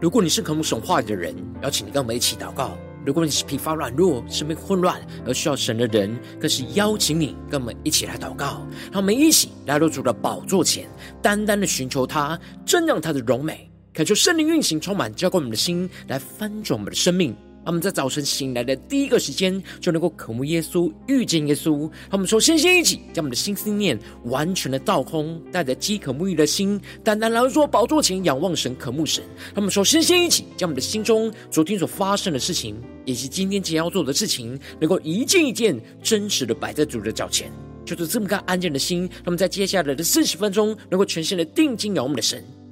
如果你是渴慕神话语的人，邀请你跟我们一起祷告；如果你是疲乏软弱、生命混乱而需要神的人，更是邀请你跟我们一起来祷告。让我们一起来到主的宝座前，单单的寻求他，正让他的荣美，恳求圣灵运行，充满浇灌我们的心，来翻转我们的生命。他们在早晨醒来的第一个时间，就能够渴慕耶稣、遇见耶稣。他们说，先先一起将我们的心思念完全的倒空，带着饥渴沐浴的心，单单来到宝座前仰望神、渴慕神。他们说，先先一起将我们的心中昨天所发生的事情，以及今天即将要做的事情，能够一件一件真实的摆在主的脚前，就是这么个安静的心。他们在接下来的四十分钟，能够全心的定睛仰望我们的神。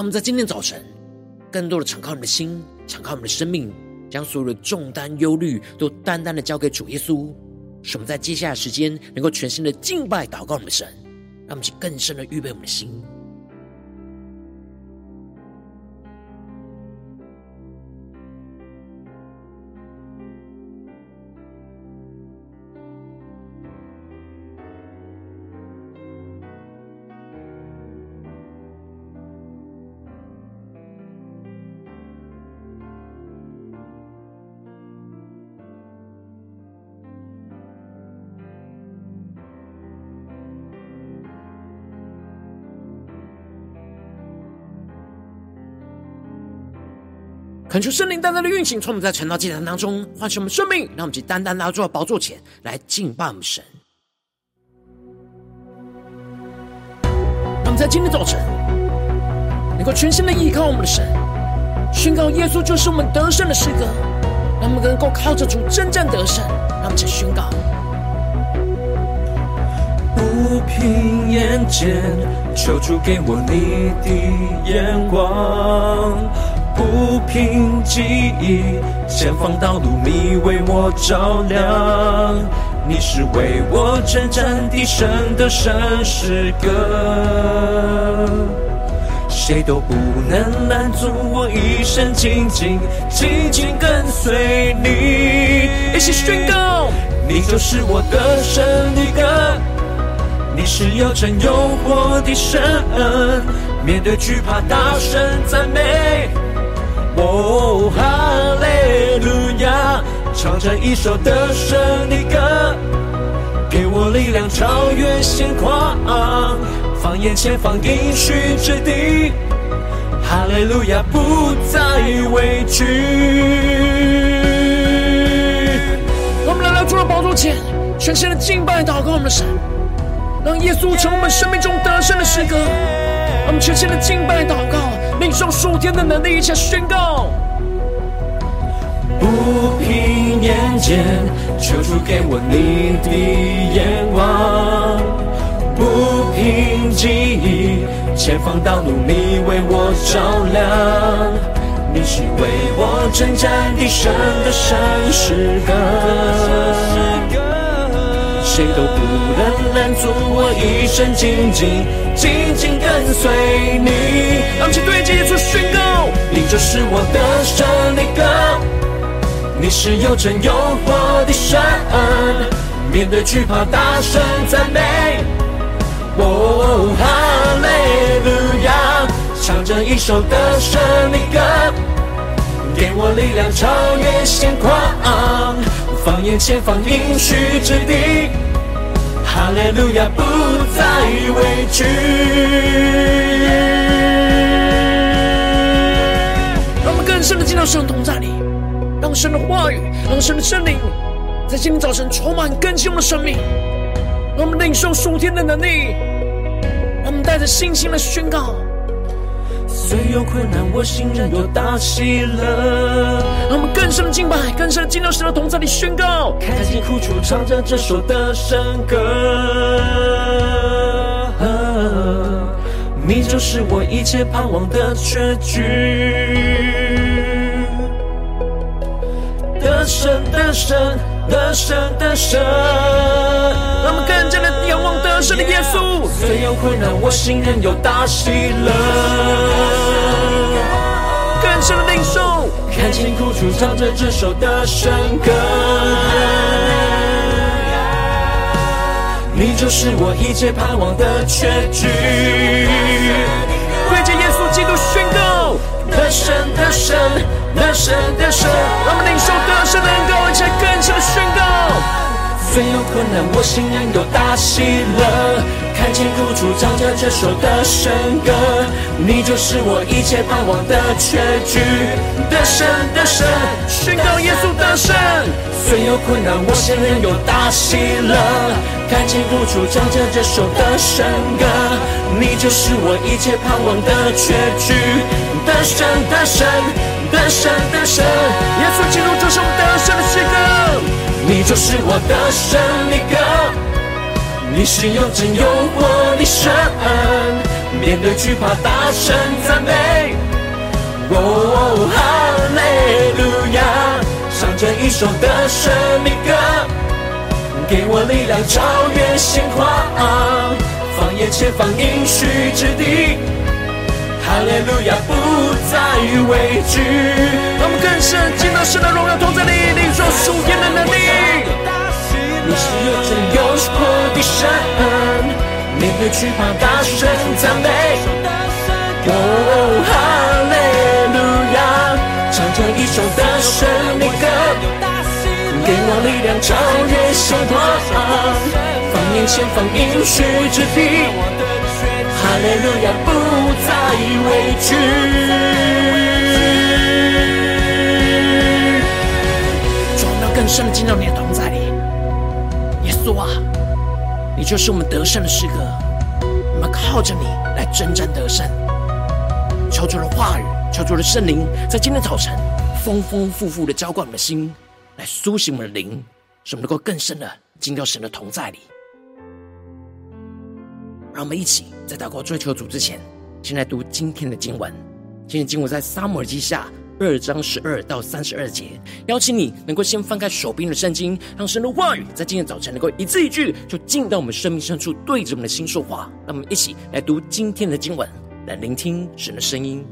让我们在今天早晨，更多的敞开我们的心，敞开我们的生命，将所有的重担、忧虑都单单的交给主耶稣，使我们在接下来的时间能够全新的敬拜、祷告我们的神，让我们去更深的预备我们的心。恳求圣灵单单的运行，从我们在晨祷祭坛当中唤醒我们生命，让我们去单单拿住宝座前来敬拜我们神。让我们在今天早晨能够全心的依靠我们的神，宣告耶稣就是我们得胜的诗歌，让我们能够靠着主征战得胜。让我们去宣告：不平眼见，求主给我你的眼光。不平记忆，前方道路你为我照亮。你是为我征战的神的圣诗歌，谁都不能拦阻我一生紧紧紧紧跟随你。一起宣告，你就是我得胜的歌，你是有真有活的神，面对惧怕大声赞美。哦，哈利路亚！唱着一首得胜的歌，给我力量超越险况，放眼前方应许之地，哈利路亚不再畏惧。我们来到主的宝座前，全心的敬拜祷告我们的神，让耶稣成为我们生命中得胜的诗歌。我们全心的敬拜祷告。领受属天的能力，一起宣告。不凭眼见，求主给我你的眼光；不凭记忆，前方道路你为我照亮。你是为我征战的神的圣诗歌。谁都不能拦阻我一生紧紧紧紧跟随你。让我们对着耶稣宣告：你就是我的胜利歌，你是又真又活的神。面对惧怕，大声赞美。哦，哈利路亚，唱着一首的胜的歌，给我力量超越险况，放眼前方应许之地。哈利路亚，不再畏惧。让我们更深的进到神同在里，让神的话语，让神的圣灵，在今天早晨充满更新我们的生命。让我们领受属天的能力，我们带着信心来宣告。虽有困难，我心仍有大喜乐。让我们更深的敬拜，更深的进到神的同在里宣告。看见苦楚，唱着这首的圣歌。你就是我一切盼望的结局。得胜，的胜，得胜，得胜。让我们更加的仰望得胜的耶稣。虽有困难，我心仍有大喜乐。更深的领受，看见苦楚，唱着这首的圣歌。你就是我一切盼望的结局。跪着耶稣基督宣告，得胜，得胜，得胜，得胜。让我们领受得胜的恩膏，虽有困难，我心仍有大喜乐。看见苦楚，唱着这首的圣歌。你就是我一切盼望的确据。得胜，得胜，宣告耶稣得胜。虽有困难，我心仍有大喜乐。看见苦楚，唱着这首的圣歌。你就是我一切盼望的确据。得胜，得胜，得胜，得胜。耶稣基督就是我们得胜的诗歌。你就是我的胜利歌，你是又真又活的神，面对惧怕大声赞美。哦，哈利路亚，唱着一首的胜利歌，给我力量超越险况，放眼前方应许之地。哈利路亚，不再畏惧。让我们更深进到神的荣耀同在里，领受属天的能力。你是有真有活的神，面对惧怕大声赞美。哦，哈利路亚，唱着一首的胜利歌，给我力量超越险况，放眼前方应许之地。哈利路亚，不再委屈。主，我们要更深的进到你的同在里。耶稣啊，你就是我们得胜的诗歌。我们靠着你来征战得胜。求主的话语，求主的圣灵，在今天早晨丰丰富富的浇灌我们的心，来苏醒我们的灵，使我们能够更深的进到神的同在里。让我们一起在祷告追求主之前，先来读今天的经文。今天经文在撒母耳记下二章十二到三十二节。邀请你能够先翻开手边的圣经，让神的话语在今天早晨能够一字一句，就进到我们生命深处，对着我们的心说话。让我们一起来读今天的经文，来聆听神的声音。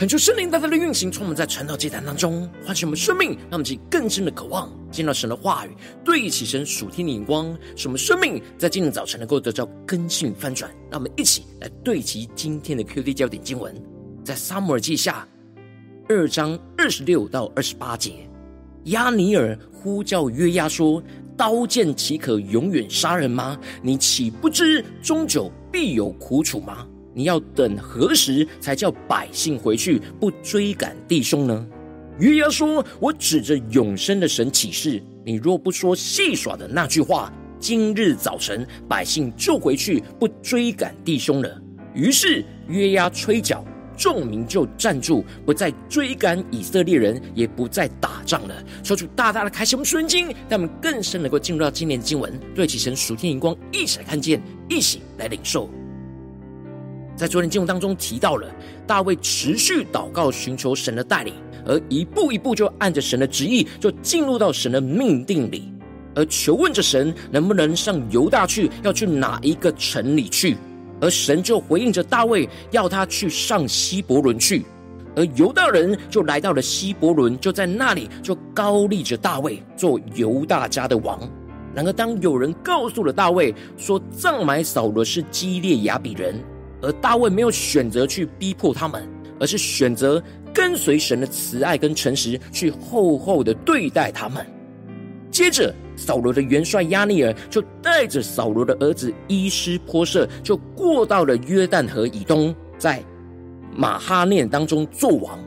恳求圣灵大大的运行，充满在传道祭坛当中，唤醒我们生命，让我们去更深的渴望见到神的话语，对齐神属天的眼光，使我们生命在今天早晨能够得到更新翻转。让我们一起来对齐今天的 QD 焦点经文，在撒母耳记下二章二十六到二十八节，押尼尔呼叫约押说：“刀剑岂可永远杀人吗？你岂不知终久必有苦楚吗？”你要等何时才叫百姓回去，不追赶弟兄呢？约押说：“我指着永生的神起誓，你若不说戏耍的那句话，今日早晨百姓就回去，不追赶弟兄了。”于是约押吹角，众民就站住，不再追赶以色列人，也不再打仗了。说出大大的开心我们属灵，让我们更深能够进入到今年的经文，对其神属天眼光，一起来看见，一起来领受。在昨天经文当中提到了大卫持续祷告，寻求神的带领，而一步一步就按着神的旨意，就进入到神的命定里，而求问着神能不能上犹大去，要去哪一个城里去，而神就回应着大卫，要他去上希伯伦去，而犹大人就来到了希伯伦，就在那里就高立着大卫做犹大家的王。然而，当有人告诉了大卫说，藏埋扫罗是基列雅比人。而大卫没有选择去逼迫他们，而是选择跟随神的慈爱跟诚实，去厚厚的对待他们。接着，扫罗的元帅押尼尔就带着扫罗的儿子伊施波设，就过到了约旦河以东，在马哈念当中做王。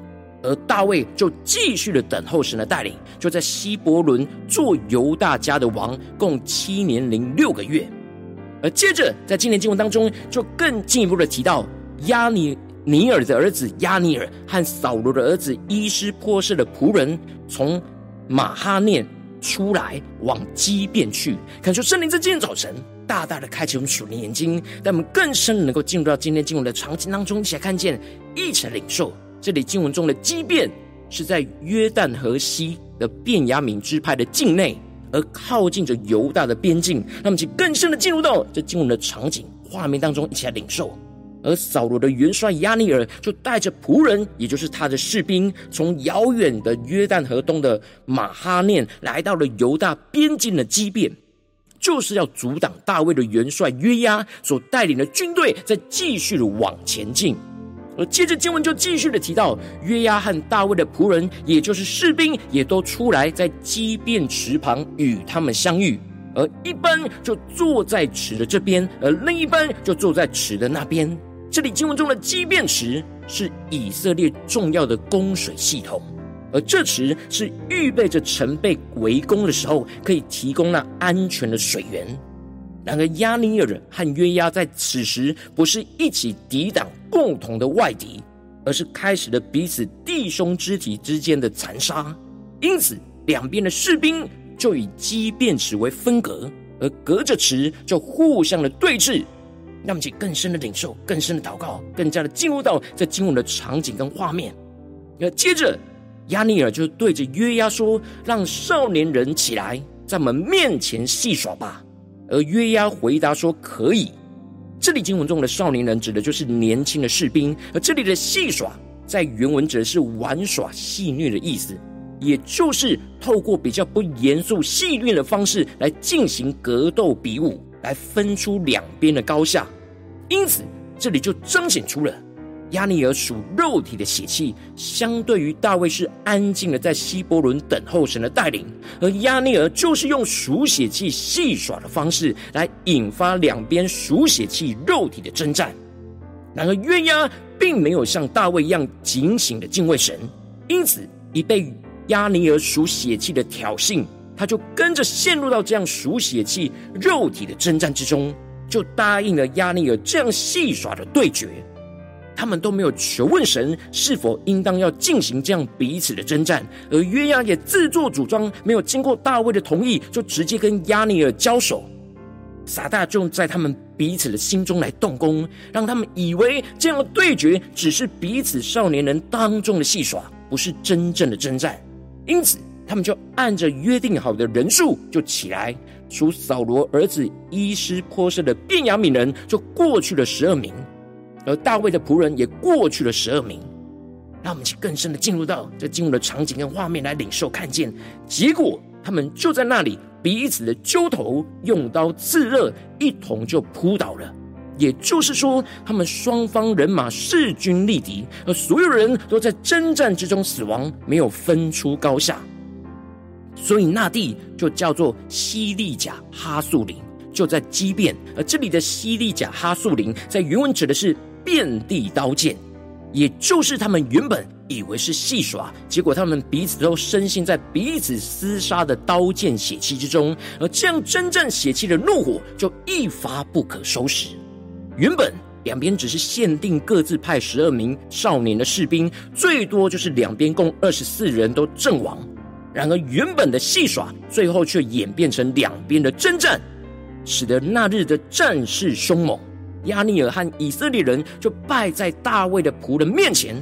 而大卫就继续的等候神的带领，就在希伯伦做犹大家的王，共七年零六个月。而接着，在今年经文当中，就更进一步的提到亚尼尼尔的儿子亚尼尔和扫罗的儿子伊斯波士的仆人，从马哈念出来往基遍去。恳求圣灵在今天早晨大大的开启我们属灵眼睛，让我们更深能够进入到今天经文的场景当中，一起来看见，一起来领受。这里经文中的基遍是在约旦河西的便雅悯支派的境内。而靠近着犹大的边境，那么，请更深的进入到这经文的场景画面当中，一起来领受。而扫罗的元帅亚尼尔就带着仆人，也就是他的士兵，从遥远的约旦河东的马哈念来到了犹大边境的基遍，就是要阻挡大卫的元帅约押所带领的军队再继续的往前进。而接着经文就继续的提到，约押和大卫的仆人，也就是士兵，也都出来在基遍池旁与他们相遇。而一般就坐在池的这边，而另一般就坐在池的那边。这里经文中的基遍池是以色列重要的供水系统，而这池是预备着城被围攻的时候，可以提供那安全的水源。然而，亚尼珥和约押在此时不是一起抵挡共同的外敌，而是开始了彼此弟兄肢体之间的残杀。因此，两边的士兵就以基遍池为分隔，而隔着池就互相的对峙。让我们去更深的领受，更深的祷告，更加的进入到这经文的场景跟画面。而接着，亚尼尔就对着约押说：“让少年人起来，在我们面前戏耍吧。”而约押回答说：“可以。”这里经文中的少年人指的就是年轻的士兵，而这里的戏耍在原文指的是玩耍戏谑的意思，也就是透过比较不严肃戏谑的方式来进行格斗比武，来分出两边的高下。因此，这里就彰显出了。押尼尔属肉体的血气，相对于大卫是安静的在希伯伦等候神的带领，而押尼尔就是用属血气戏耍的方式来引发两边属血气肉体的征战。然而约押并没有像大卫一样警醒的敬畏神，因此一被押尼尔属血气的挑衅，他就跟着陷入到这样属血气肉体的征战之中，就答应了押尼尔这样戏耍的对决。他们都没有求问神是否应当要进行这样彼此的征战，而约押也自作主张，没有经过大卫的同意，就直接跟亚尼尔交手。撒旦就在他们彼此的心中来动工，让他们以为这样的对决只是彼此少年人当中的戏耍，不是真正的征战。因此，他们就按着约定好的人数就起来，属扫罗儿子伊施波设的便雅悯人就过去了十二名。而大卫的仆人也过去了十二名，让我们去更深的进入到这进入的场景跟画面来领受看见。结果他们就在那里彼此的揪头，用刀刺热，一同就扑倒了。也就是说，他们双方人马势均力敌，而所有人都在征战之中死亡，没有分出高下。所以那地就叫做西利甲哈素林，就在基遍。而这里的西利甲哈素林，在原文指的是遍地刀剑，也就是他们原本以为是戏耍，结果他们彼此都深陷在彼此厮杀的刀剑血气之中，而这样征战血气的怒火就一发不可收拾。原本两边只是限定各自派十二名少年的士兵，最多就是两边共二十四人都阵亡。然而原本的戏耍，最后却演变成两边的征战，使得那日的战势凶猛。亚尼尔和以色列人就败在大卫的仆人面前，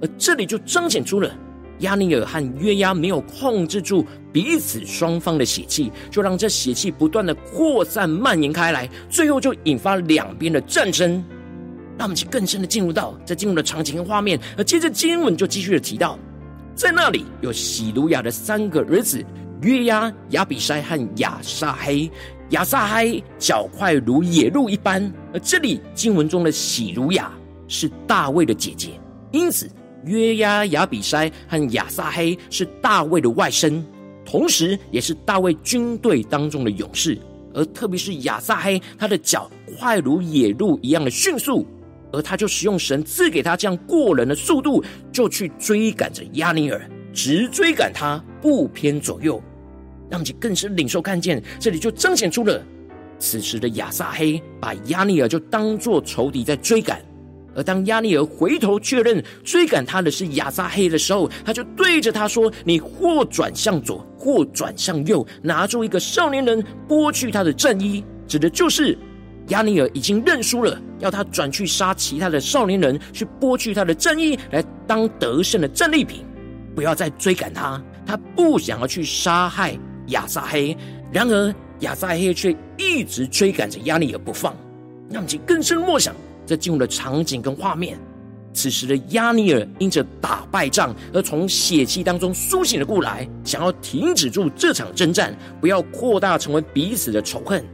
而这里就彰显出了。亚尼尔和约押没有控制住彼此双方的血气，就让这血气不断的扩散蔓延开来，最后就引发两边的战争。让我们去更深的进入到这进入的场景和画面，而接着经文就继续的提到，在那里有洗鲁雅的三个儿子约押、亚比筛和亚撒黑。亚撒黑脚快如野鹿一般，而这里经文中的喜如雅是大卫的姐姐，因此。约押、亚比筛和亚撒黑是大卫的外甥，同时也是大卫军队当中的勇士。而特别是亚撒黑，他的脚快如野鹿一样的迅速，而他就使用神赐给他这样过人的速度，就去追赶着亚尼尔，直追赶他，不偏左右。让我们更深领受看见，这里就彰显出了此时的亚撒黑把亚尼尔就当作仇敌在追赶。而当亚尼尔回头确认追赶他的是亚撒黑的时候，他就对着他说：“你或转向左，或转向右，拿出一个少年人剥去他的战衣。”指的就是亚尼尔已经认输了，要他转去杀其他的少年人，去剥去他的战衣，来当得胜的战利品，不要再追赶他。他不想要去杀害亚撒黑，然而亚撒黑却一直追赶着亚尼尔不放，让其更深默想。这进入的场景跟画面，此时的亚尼尔因着打败仗而从血气当中苏醒了过来，想要停止住这场征战，不要扩大成为彼此的仇恨。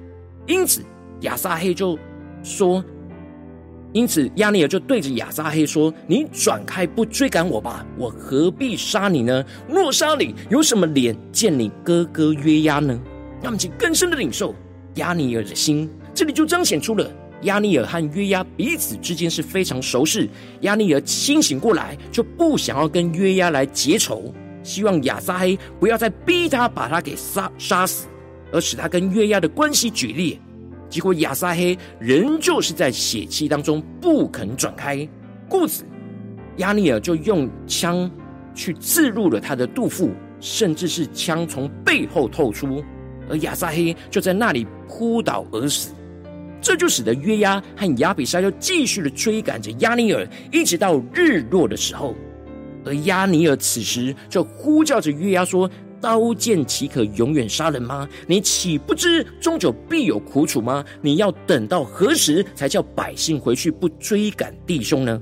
因此亚撒黑就说：“因此亚尼尔就对着亚撒黑说：‘你转开，不追赶我吧，我何必杀你呢？若杀你，有什么脸见你哥哥约押呢？’让我们更深的领受亚尼尔的心，这里就彰显出了。”亚尼尔和约押彼此之间是非常熟识。亚尼尔清醒过来，就不想要跟约押来结仇，希望亚撒黑不要再逼他把他给杀杀死，而使他跟约押的关系决裂。结果亚撒黑仍旧是在血气当中不肯转开，故此亚尼尔就用枪去刺入了他的肚腹，甚至是枪从背后透出，而亚撒黑就在那里扑倒而死。这就使得约押和亚比筛又继续的追赶着亚尼尔，一直到日落的时候。而亚尼尔此时就呼叫着约押说：“刀剑岂可永远杀人吗？你岂不知终究必有苦楚吗？你要等到何时才叫百姓回去不追赶弟兄呢？”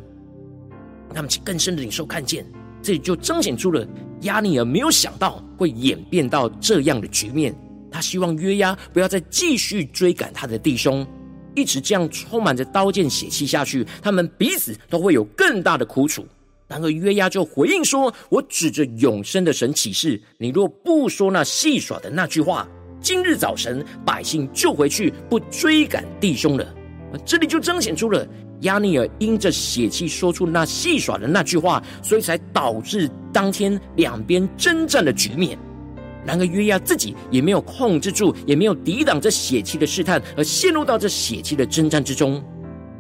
他们更深的领受看见，这里就彰显出了押尼珥没有想到会演变到这样的局面。他希望约押不要再继续追赶他的弟兄。一直这样充满着刀剑血气下去，他们彼此都会有更大的苦楚。然而约押就回应说：“我指着永生的神起誓，你若不说那戏耍的那句话，今日早晨百姓就回去不追赶弟兄了。”这里就彰显出了亚尼尔因着血气说出那戏耍的那句话，所以才导致当天两边征战的局面。然而约押自己也没有控制住，也没有抵挡这血气的试探，而陷入到这血气的征战之中。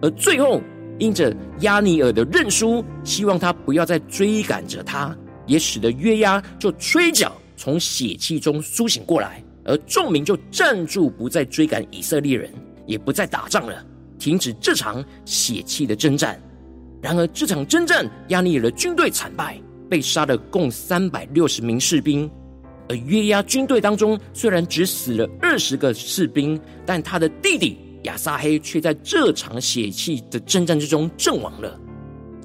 而最后，因着亚尼尔的认输，希望他不要再追赶着他，也使得约押就吹角从血气中苏醒过来，而众民就站住，不再追赶以色列人，也不再打仗了，停止这场血气的征战。然而这场征战，亚尼尔的军队惨败，被杀了共三百六十名士兵。而约押军队当中虽然只死了二十个士兵，但他的弟弟亚撒黑却在这场血气的征战之中阵亡了。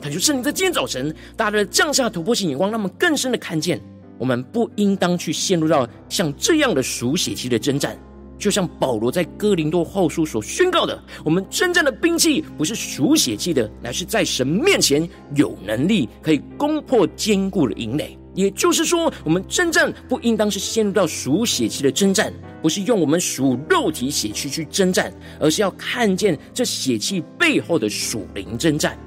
感谢圣灵在今天早晨，大家的降下突破性眼光，让我们更深的看见，我们不应当去陷入到像这样的属血气的征战。就像保罗在哥林多后书所宣告的，我们真正的兵器不是属血气的，乃是在神面前有能力，可以攻破坚固的营垒。也就是说，我们征战不应当是陷入到属血气的征战，不是用我们属肉体血气去征战，而是要看见这血气背后的属灵征战。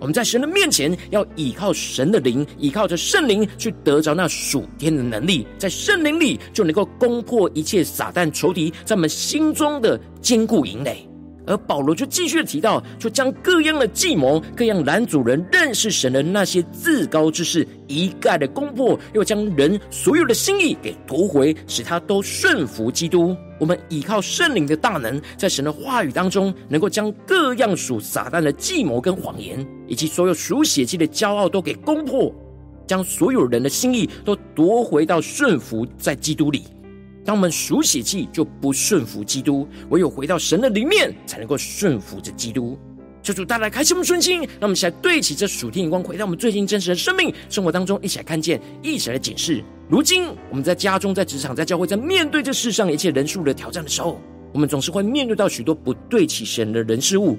我们在神的面前，要依靠神的灵，依靠着圣灵去得着那属天的能力，在圣灵里就能够攻破一切撒旦仇敌在我们心中的坚固营垒。而保罗就继续提到，就将各样的计谋、各样拦阻人认识神的那些自高之事一概的攻破，又将人所有的心意给夺回，使他都顺服基督。我们依靠圣灵的大能，在神的话语当中，能够将各样属撒旦的计谋跟谎言，以及所有属血气的骄傲都给攻破，将所有人的心意都夺回到顺服在基督里。当我们属血气，就不顺服基督；唯有回到神的里面，才能够顺服着基督。求主带来开心我们顺心，让我们一起来对齐这属天眼光，回到我们最近真实的生命生活当中，一起来看见，一起来检视。如今我们在家中、在职场、在教会，在面对这世上一切人数的挑战的时候，我们总是会面对到许多不对齐神的人事物，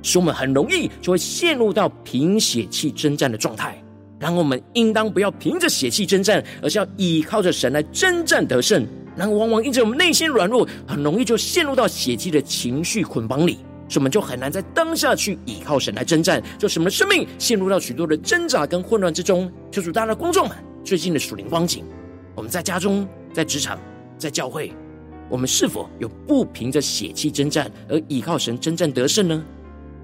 使我们很容易就会陷入到凭血气征战的状态。然后我们应当不要凭着血气征战，而是要依靠着神来征战得胜。然后往往因着我们内心软弱，很容易就陷入到血气的情绪捆绑里。所以我们就很难在当下去倚靠神来征战，就使我们的生命陷入到许多的挣扎跟混乱之中。求主，大家的观众们，最近的属灵光景，我们在家中、在职场、在教会，我们是否有不凭着血气征战而倚靠神征战得胜呢？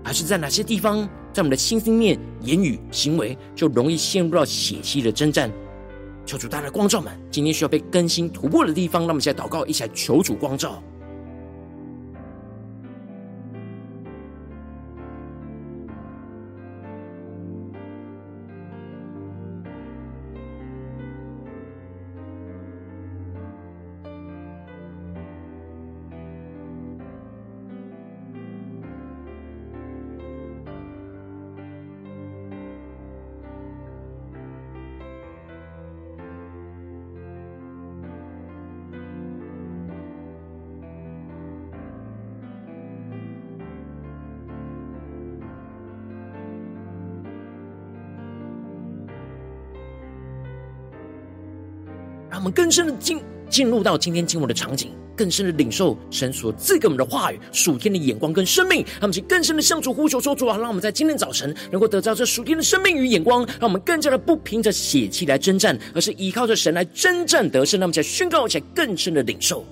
还是在哪些地方，在我们的心、心念、言语、行为，就容易陷入到血气的征战？求主，大家光照们，今天需要被更新突破的地方，让我们现在祷告，一起来求主光照。我们更深的进进入到今天经文的场景，更深的领受神所赐给我们的话语，属天的眼光跟生命，让我们去更深的向主呼求说主啊，让我们在今天早晨能够得到这属天的生命与眼光，让我们更加的不凭着血气来征战，而是依靠着神来征战得胜。让我们在宣告且更深的领受。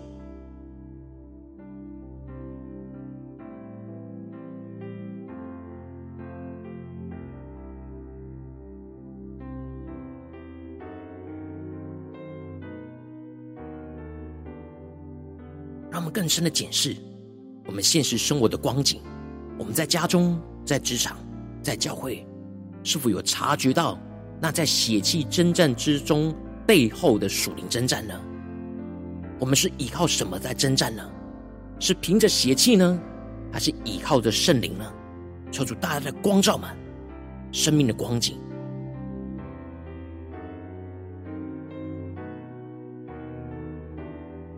深的检视我们现实生活的光景，我们在家中、在职场、在教会，是否有察觉到那在血气征战之中背后的属灵征战呢？我们是依靠什么在征战呢？是凭着邪气呢，还是依靠着圣灵呢？求主大家的光照们，生命的光景。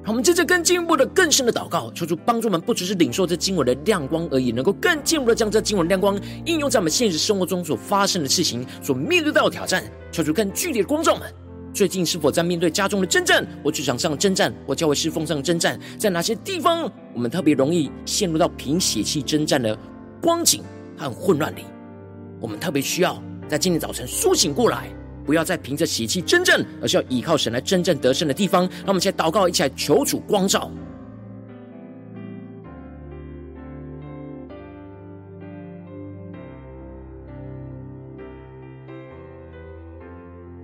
我们接着更进一步的、更深的祷告，求主帮助我们，不只是领受这经文的亮光而已，能够更进一步的将这经文亮光应用在我们现实生活中所发生的事情、所面对到的挑战。求主更具体的光照们，最近是否在面对家中的征战，或职场上的征战，或教会侍奉上的征战，在哪些地方我们特别容易陷入到凭血气征战的光景和混乱里？我们特别需要在今天早晨苏醒过来。不要再凭着血气真正，而是要依靠神来真正得胜的地方。让我们一起来祷告，一起来求主光照。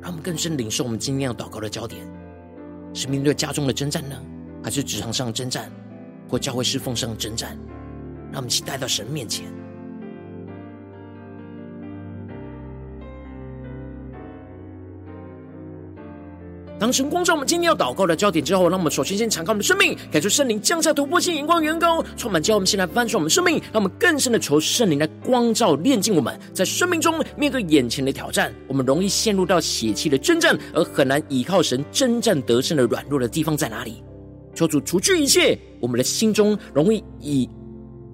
让我们更深领受我们今天要祷告的焦点：是面对家中的征战呢，还是职场上的征战，或教会侍奉上的征战？让我们一起带到神面前。当神光照我们今天要祷告的焦点之后，让我们首先先敞开我们的生命，感受圣灵降下突破性眼光，远高充满，教我们先来翻转我们生命，让我们更深的求圣灵来光照炼净我们，在生命中面对眼前的挑战，我们容易陷入到血气的征战，而很难依靠神征战得胜的软弱的地方在哪里？求主除去一切我们的心中容易以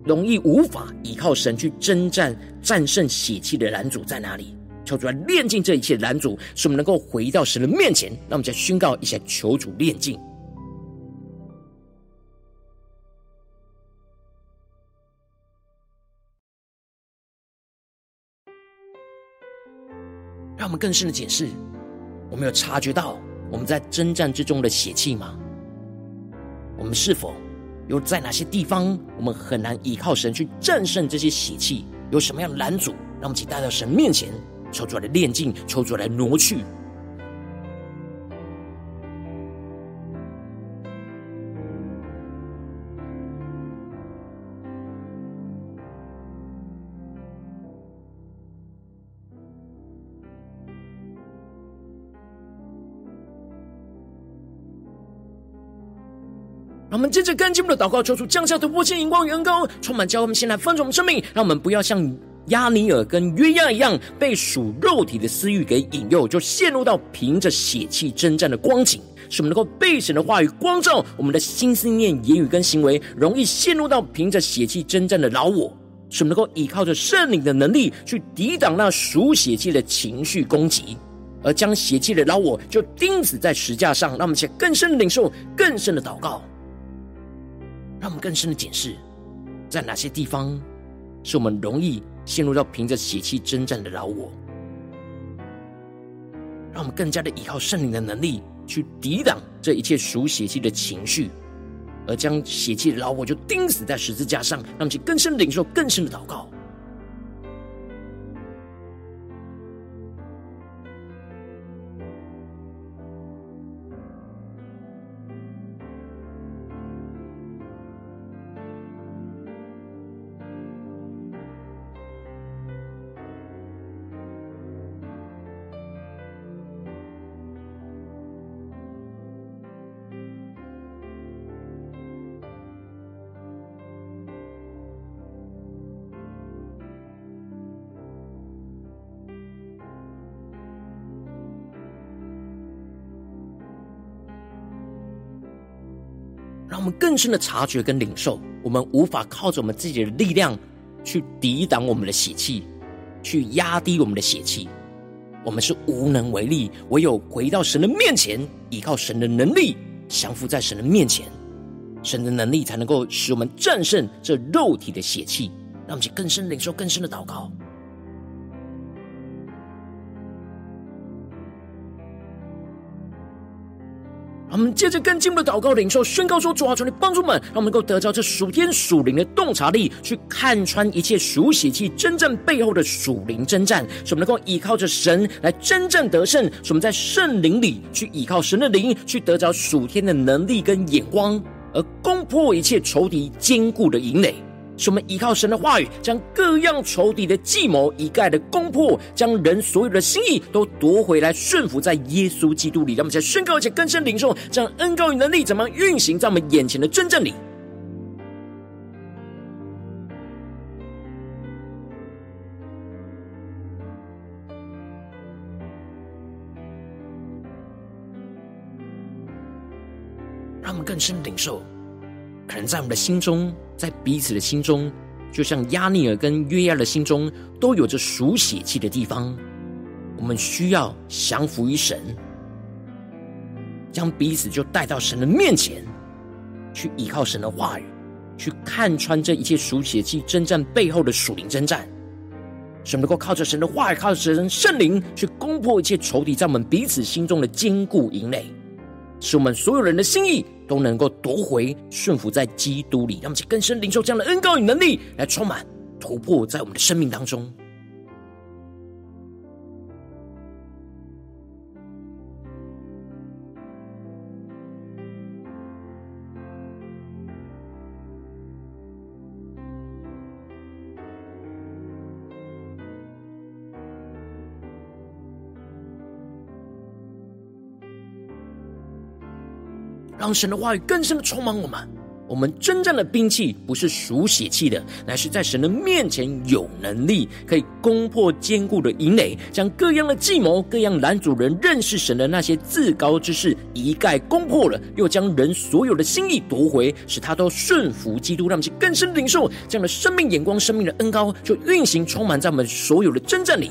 容易无法依靠神去征战战胜血气的拦阻在哪里？求主来炼尽这一切拦阻，使我们能够回到神的面前。让我们再宣告一下，求主炼尽。让我们更深的解释：我们有察觉到我们在征战之中的血气吗？我们是否有在哪些地方，我们很难依靠神去战胜这些血气？有什么样的拦阻？让我们一起带到神面前。求主来炼净，求主来挪去。让我们接着跟进我们的祷告，求主降下突破性眼光，远高充满，教我们先来分盛我们生命，让我们不要像。押尼尔跟约押一样，被属肉体的私欲给引诱，就陷入到凭着血气征战的光景，使我们能够被神的话语光照我们的心思念、言语跟行为，容易陷入到凭着血气征战的老我，使我们能够依靠着圣灵的能力去抵挡那属血气的情绪攻击，而将血气的老我就钉死在石架上。让我们且更深的领受、更深的祷告，让我们更深的检视，在哪些地方是我们容易。陷入到凭着血气征战的老我，让我们更加的依靠圣灵的能力去抵挡这一切属血气的情绪，而将血气的老我就钉死在十字架上，让其更深的领受更深的祷告。我们更深的察觉跟领受，我们无法靠着我们自己的力量去抵挡我们的血气，去压低我们的血气，我们是无能为力。唯有回到神的面前，依靠神的能力，降服在神的面前，神的能力才能够使我们战胜这肉体的血气。让我们去更深领受更深的祷告。我们接着跟进我们的祷告领受宣告说：主啊，求你帮助们，让我们能够得着这属天属灵的洞察力，去看穿一切属血气真正背后的属灵征战，使我们能够依靠着神来真正得胜。使我们在圣灵里去依靠神的灵，去得着属天的能力跟眼光，而攻破一切仇敌坚固的营垒。是我们依靠神的话语，将各样仇敌的计谋一概的攻破，将人所有的心意都夺回来，顺服在耶稣基督里。让我们再宣告，而且更深领受，这样恩膏与能力怎么运行在我们眼前的真正里？让我们更深领受。可能在我们的心中，在彼此的心中，就像亚尼尔跟约亚的心中，都有着属血气的地方。我们需要降服于神，将彼此就带到神的面前，去依靠神的话语，去看穿这一切属血气征战背后的属灵征战，神能够靠着神的话语，靠着神圣灵，去攻破一切仇敌在我们彼此心中的坚固营垒，使我们所有人的心意。都能够夺回，顺服在基督里，让我们更深领受这样的恩膏与能力，来充满突破在我们的生命当中。让神的话语更深的充满我们。我们真正的兵器不是属血气的，乃是在神的面前有能力，可以攻破坚固的营垒，将各样的计谋、各样拦阻人认识神的那些自高之事一概攻破了，又将人所有的心意夺回，使他都顺服基督，让我们去更深领受这样的生命眼光、生命的恩膏，就运行充满在我们所有的征战里。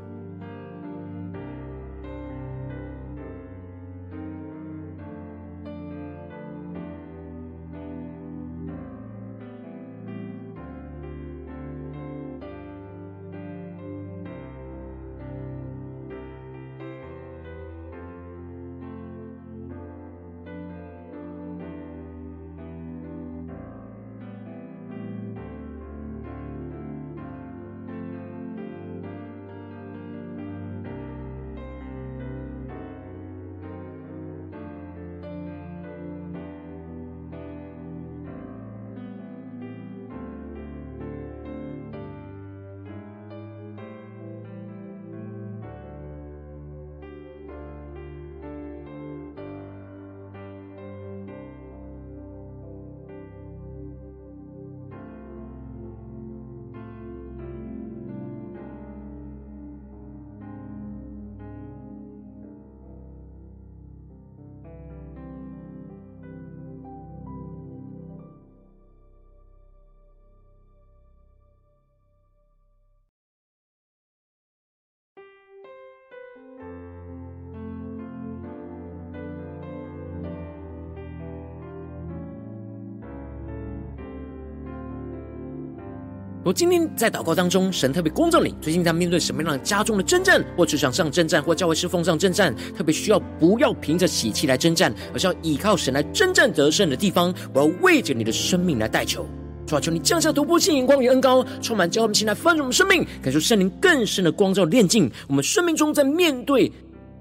我今天在祷告当中，神特别光照你。最近在面对什么样的家中的征战，或职场上征战，或教会侍奉上征战，特别需要不要凭着喜气来征战，而是要依靠神来征战得胜的地方。我要为着你的生命来代求，主啊，求你降下突破性眼光与恩膏，充满教会们来翻转我们生命，感受圣灵更深的光照炼净我们生命中。在面对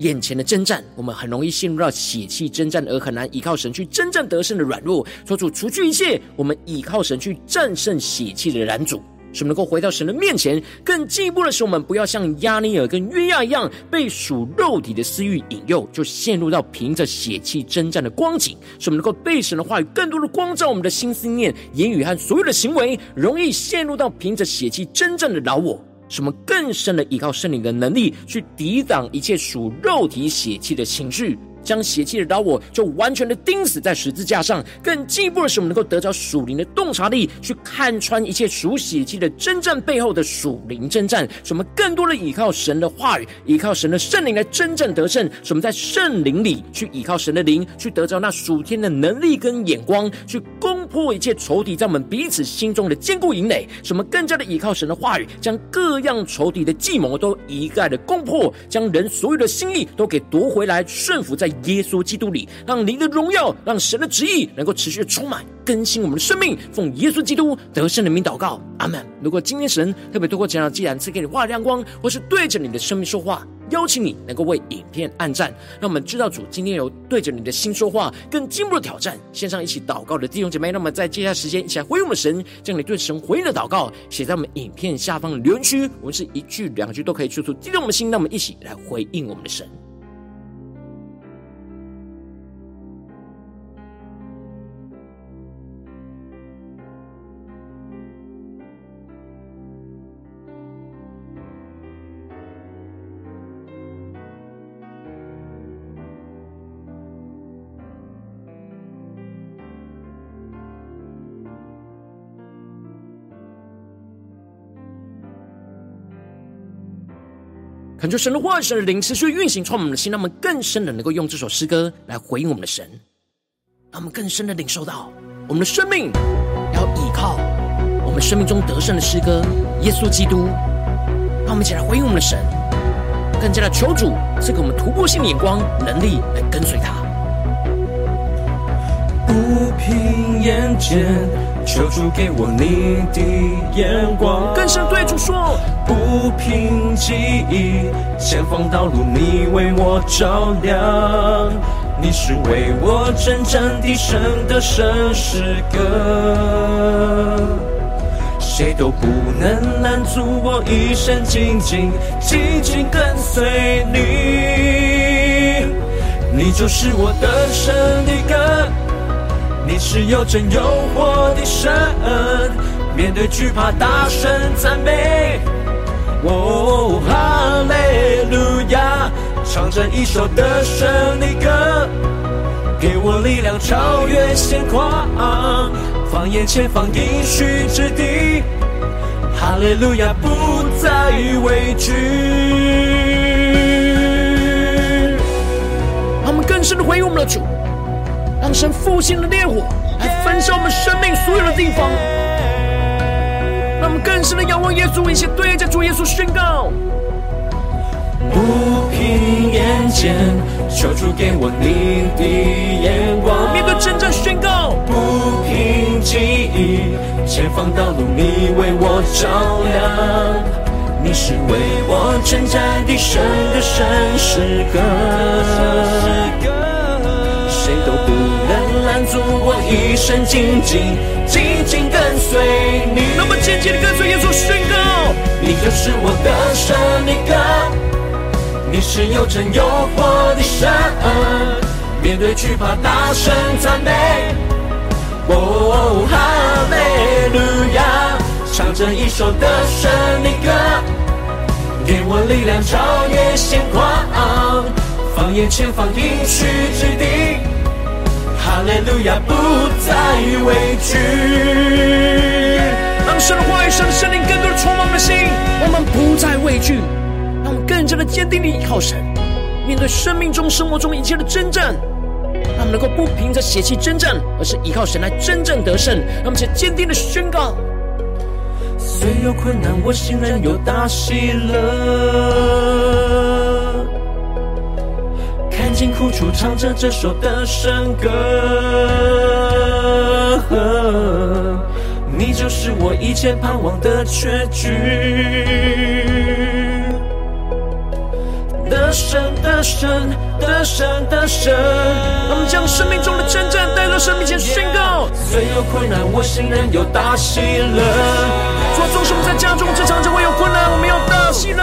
眼前的征战，我们很容易陷入到血气征战，而很难依靠神去征战得胜的软弱。求主除去一切我们依靠神去战胜血气的拦阻。使我们能够回到神的面前，更进一步的是，我们不要像亚尼尔跟约亚一样，被属肉体的私欲引诱，就陷入到凭着血气征战的光景。使我们能够被神的话语更多的光照我们的心思念、言语和所有的行为，容易陷入到凭着血气征战的老我。什么更深的依靠圣灵的能力，去抵挡一切属肉体血气的情绪。将血气的刀我就完全的钉死在十字架上，更进一步的是，我们能够得着属灵的洞察力，去看穿一切属血气的征战背后的属灵征战。使我们更多的依靠神的话语，依靠神的圣灵来征战得胜。使我们在圣灵里去依靠神的灵，去得着那属天的能力跟眼光，去攻破一切仇敌在我们彼此心中的坚固营垒。使我们更加的依靠神的话语，将各样仇敌的计谋都一概的攻破，将人所有的心意都给夺回来，顺服在。耶稣基督里，让您的荣耀，让神的旨意能够持续的充满更新我们的生命。奉耶稣基督得胜的名祷告，阿门。如果今天神特别透过这样的既然赐给你话亮光，或是对着你的生命说话，邀请你能够为影片按赞，让我们知道主今天有对着你的心说话，更进一步的挑战。线上一起祷告的弟兄姐妹，那么在接下来时间一起来回应我们神，将你对神回应的祷告写在我们影片下方的留言区，我们是一句两句都可以说出激动我们的心，那我们一起来回应我们的神。恳求神的话语、神的灵持续运行，充满我们的心，让我们更深的能够用这首诗歌来回应我们的神，让我们更深的领受到我们的生命要依靠我们生命中得胜的诗歌——耶稣基督。让我们一起来回应我们的神，更加的求主赐给我们突破性的眼光、能力来跟随他。不凭眼见，求主给我你的眼光，更深对主说。不凭记忆，前方道路你为我照亮，你是为我征战的神的圣诗歌，谁都不能拦阻我一生紧紧紧紧跟随你，你就是我得胜的歌，你是有真有活的神，面对惧怕大声赞美。哦，哈利路亚，唱着一首得胜的歌，给我力量超越险况，放眼前方应许之地，哈利路亚不再畏惧。让我们更深的回应我们的主，让神复兴的烈火来焚烧我们生命所有的地方。让我们更深的仰望耶稣，一起对着主耶稣宣告：不凭眼见，求主给我你的眼光。面对征战宣告：不凭记忆，前方道路你为我照亮，你是为我征战的神的圣诗歌，谁都不我一生紧紧。紧紧跟随你，那么紧紧的跟随耶稣宣告，你就是我的生命歌，你是又真又活的神，面对惧怕大声赞美，哦，哈利路亚，唱着一首的胜的歌，给我力量超越险况，放眼前方应许之地。哈利路亚，不再畏惧。让神的话语、神的圣灵更多的充满我们的心，我们不再畏惧，让我们更加的坚定地依靠神，面对生命中、生活中一切的征战，让我们能够不凭着血气征战，而是依靠神来真正得胜。让我们且坚定地宣告：虽有困难，我心仍有大喜乐。辛苦处唱着这首的圣歌，你就是我一切盼望的绝句。得胜，得胜，得胜，得胜。我们将生命中的征战带到神面前宣告。虽有困难，我心仍有大喜乐。主啊，纵使我们在家中、职场就会有困难，我们有大喜乐。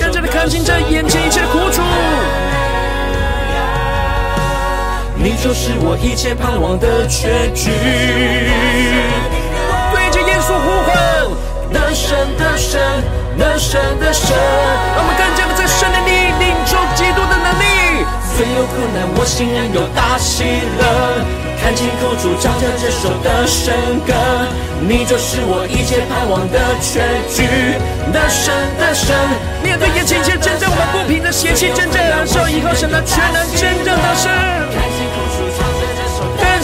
更加的看清这眼前一切的苦楚。你就是我一切盼望的确据，对着耶稣呼唤，得胜，得胜，得胜，得胜。让我们更加的在圣灵里领受基督的能力。虽有困难，我心仍有大喜乐。看清楚楚，唱着这首的神歌。你就是我一切盼望的确据，得胜，得胜。面对眼前一切真正，我们不平的邪气征战，而是要依靠神的全能真正得胜。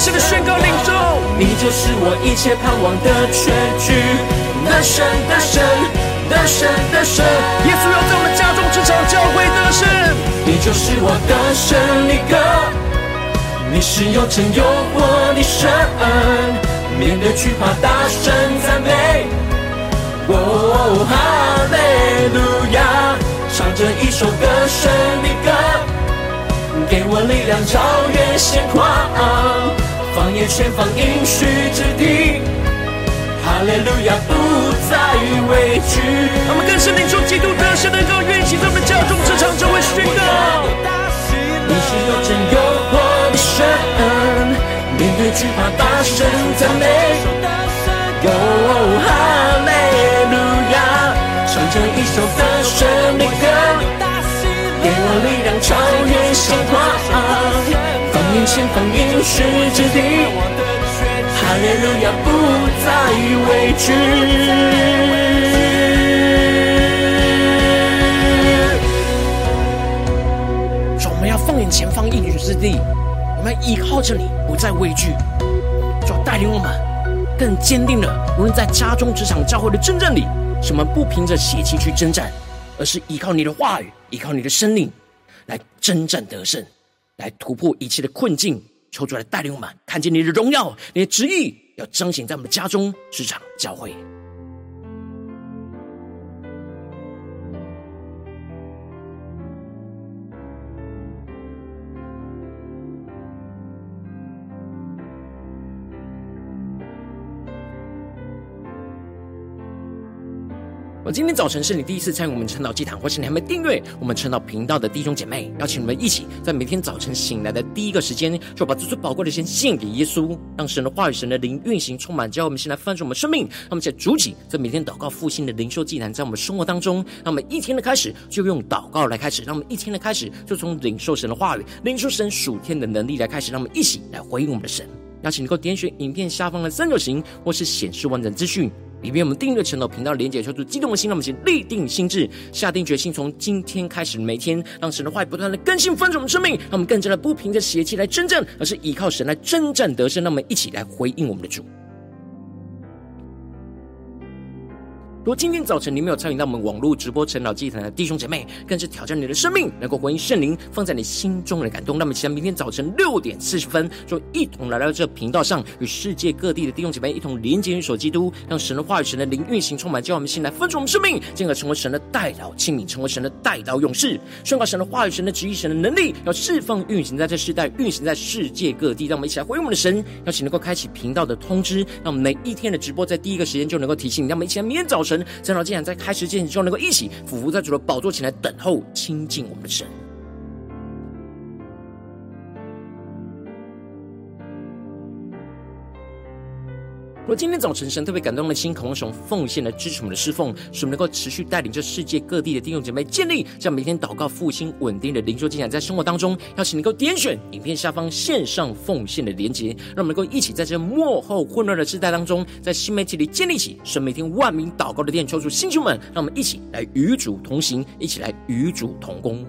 是的宣告领受，你就是我一切盼望的确据，得胜，得胜，得胜，得胜。耶稣要在我们家中、职场、教会得胜。你就是我的胜利歌，你是有真有活的神，面对惧怕大声赞美。哦，哈利路亚，唱着一首歌胜的歌，给我力量超越险况。放眼前方应许之地，哈利路亚不再畏惧。我们更深领受基督得胜的高运行在我们家中、职场、教会宣告。你是有真又活的神，面对惧怕大声赞美。哦，哈利路亚，唱着一首得胜的歌，给我力量超越险况。面前方应许之地，哈利路亚不再畏惧。说我们要放眼前方应许之地，我们要依靠着你，不再畏惧。主带领我们更坚定的，无论在家中、职场、教会的征战里，使我们不凭着血气去征战，而是依靠你的话语，依靠你的生命来征战得胜。来突破一切的困境，抽出来带领我们看见你的荣耀，你的旨意要彰显在我们家中、职场、教会。今天早晨是你第一次参与我们晨祷祭坛，或是你还没订阅我们晨祷频道的弟兄姐妹，邀请你们一起在每天早晨醒来的第一个时间，就把最最宝贵的先献给耶稣，让神的话语、神的灵运行充满，叫我们先来翻转我们生命。那么，在主起在每天祷告复兴的灵修祭坛，在我们生活当中，那么一天的开始就用祷告来开始，让我们一天的开始就从领受神的话语、领受神属天的能力来开始，让我们一起来回应我们的神。邀请你能够点选影片下方的三角形，或是显示完整资讯。里面我们订阅晨祷频道连接，求助激动的心，让我们先立定心智，下定决心，从今天开始，每天让神的话语不断的更新翻转我们生命，让我们更加的不凭着邪气来征战，而是依靠神来征战得胜。让我们一起来回应我们的主。果今天早晨你没有参与到我们网络直播晨祷祭坛的弟兄姐妹，更是挑战你的生命，能够回应圣灵放在你心中的感动。那么，期待明天早晨六点四十分，就一同来到这频道上，与世界各地的弟兄姐妹一同连接、联手基督，让神的话语、神的灵运行充满，叫我们心来分出我们生命，进而成为神的代祷器皿，成为神的代祷勇士，宣告神的话语、神的旨意、神的能力，要释放运行在这世代，运行在世界各地。让我们一起来回应我们的神，邀请能够开启频道的通知，让我们每一天的直播在第一个时间就能够提醒你。让我们一起来明天早晨。长老竟然在开始之前就能够一起俯伏在主的宝座前来等候亲近我们的神。如果今天早晨神特别感动的心，渴望使用奉献来支持我们的侍奉，使我们能够持续带领这世界各地的弟兄姐妹建立这样每天祷告复兴稳定的灵修进展，在生活当中，邀请能够点选影片下方线上奉献的连结，让我们能够一起在这幕后混乱的时代当中，在新媒体里建立起神每天万名祷告的殿，抽出星球们，让我们一起来与主同行，一起来与主同工。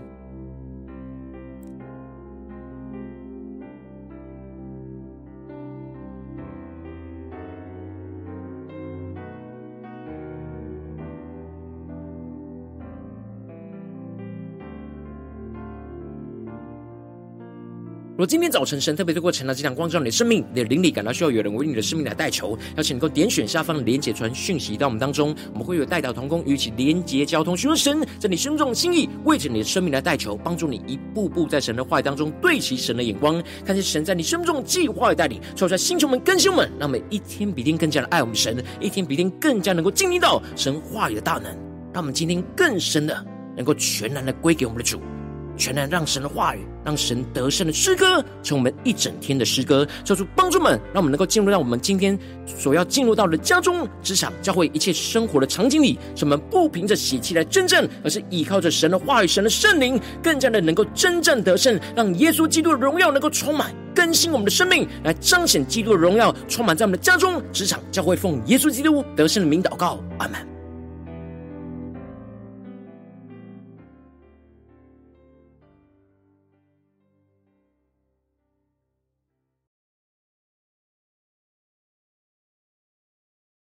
如果今天早晨神特别透过晨祷祭坛光照你的生命，你的灵里感到需要有人为你的生命来代求，邀请你能够点选下方的连结传讯息到我们当中，我们会有代祷同工与其连结交通，寻求神在你生命中的心意，为着你的生命来代求，帮助你一步步在神的话语当中对齐神的眼光，看见神在你生命中的计划与带领，抽出来星球们、更新们，让我们一天比一天更加的爱我们神，一天比一天更加能够经历到神话语的大能，让我们今天更深的能够全然的归给我们的主。全然让神的话语，让神得胜的诗歌，成我们一整天的诗歌，做出帮助们，让我们能够进入到我们今天所要进入到的家中、职场、教会一切生活的场景里，使我们不凭着喜气来真正，而是依靠着神的话语、神的圣灵，更加的能够真正得胜，让耶稣基督的荣耀能够充满更新我们的生命，来彰显基督的荣耀，充满在我们的家中、职场、教会，奉耶稣基督得胜的名祷告，阿门。